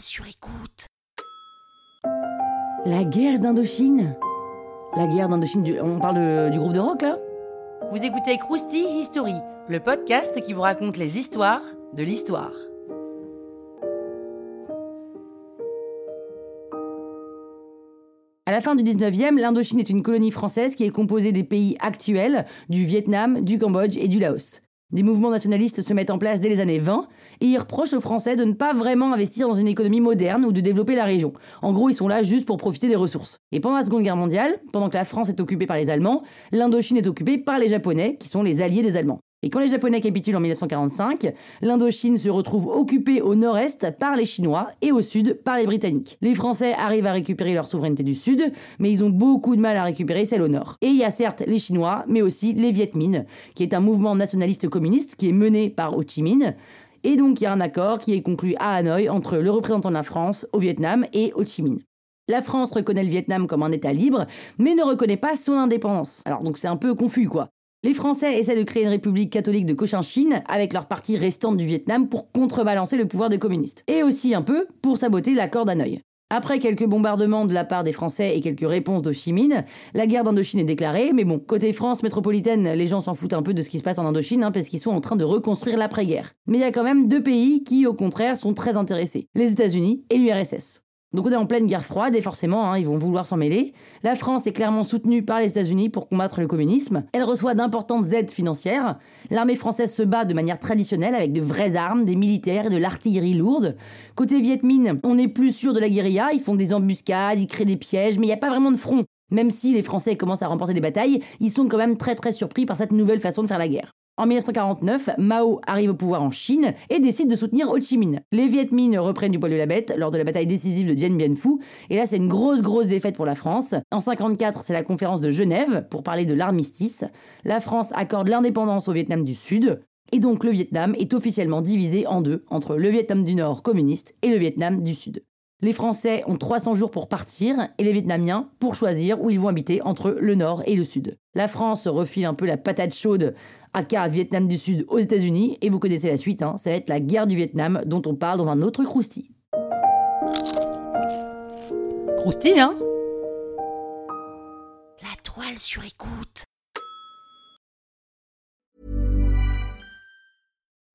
sur écoute. La guerre d'Indochine La guerre d'Indochine, du- on parle de- du groupe de rock là Vous écoutez Krusty History, le podcast qui vous raconte les histoires de l'histoire. À la fin du 19e, l'Indochine est une colonie française qui est composée des pays actuels, du Vietnam, du Cambodge et du Laos. Des mouvements nationalistes se mettent en place dès les années 20 et ils reprochent aux Français de ne pas vraiment investir dans une économie moderne ou de développer la région. En gros, ils sont là juste pour profiter des ressources. Et pendant la Seconde Guerre mondiale, pendant que la France est occupée par les Allemands, l'Indochine est occupée par les Japonais, qui sont les alliés des Allemands. Et quand les Japonais capitulent en 1945, l'Indochine se retrouve occupée au nord-est par les Chinois et au sud par les Britanniques. Les Français arrivent à récupérer leur souveraineté du sud, mais ils ont beaucoup de mal à récupérer celle au nord. Et il y a certes les Chinois, mais aussi les Viet Minh, qui est un mouvement nationaliste communiste qui est mené par Ho Chi Minh. Et donc il y a un accord qui est conclu à Hanoï entre le représentant de la France au Vietnam et Ho Chi Minh. La France reconnaît le Vietnam comme un État libre, mais ne reconnaît pas son indépendance. Alors donc c'est un peu confus quoi. Les Français essaient de créer une république catholique de Cochinchine avec leur partie restante du Vietnam pour contrebalancer le pouvoir des communistes. Et aussi un peu pour saboter l'accord d'Hanoï. Après quelques bombardements de la part des Français et quelques réponses d'Ho Chi Minh, la guerre d'Indochine est déclarée, mais bon, côté France métropolitaine, les gens s'en foutent un peu de ce qui se passe en Indochine, hein, parce qu'ils sont en train de reconstruire l'après-guerre. Mais il y a quand même deux pays qui, au contraire, sont très intéressés, les États-Unis et l'URSS. Donc on est en pleine guerre froide et forcément, hein, ils vont vouloir s'en mêler. La France est clairement soutenue par les États-Unis pour combattre le communisme. Elle reçoit d'importantes aides financières. L'armée française se bat de manière traditionnelle avec de vraies armes, des militaires et de l'artillerie lourde. Côté Viet Minh, on est plus sûr de la guérilla. Ils font des embuscades, ils créent des pièges, mais il n'y a pas vraiment de front. Même si les Français commencent à remporter des batailles, ils sont quand même très très surpris par cette nouvelle façon de faire la guerre. En 1949, Mao arrive au pouvoir en Chine et décide de soutenir Ho Chi Minh. Les Viet Minh reprennent du poil de la bête lors de la bataille décisive de Dien Bien Phu, et là c'est une grosse grosse défaite pour la France. En 54, c'est la conférence de Genève pour parler de l'armistice. La France accorde l'indépendance au Vietnam du Sud, et donc le Vietnam est officiellement divisé en deux, entre le Vietnam du Nord communiste et le Vietnam du Sud. Les Français ont 300 jours pour partir et les Vietnamiens pour choisir où ils vont habiter entre le Nord et le Sud. La France refile un peu la patate chaude aka Vietnam du Sud aux États-Unis et vous connaissez la suite, hein, ça va être la guerre du Vietnam dont on parle dans un autre croustille. Krusty, hein? La toile sur écoute.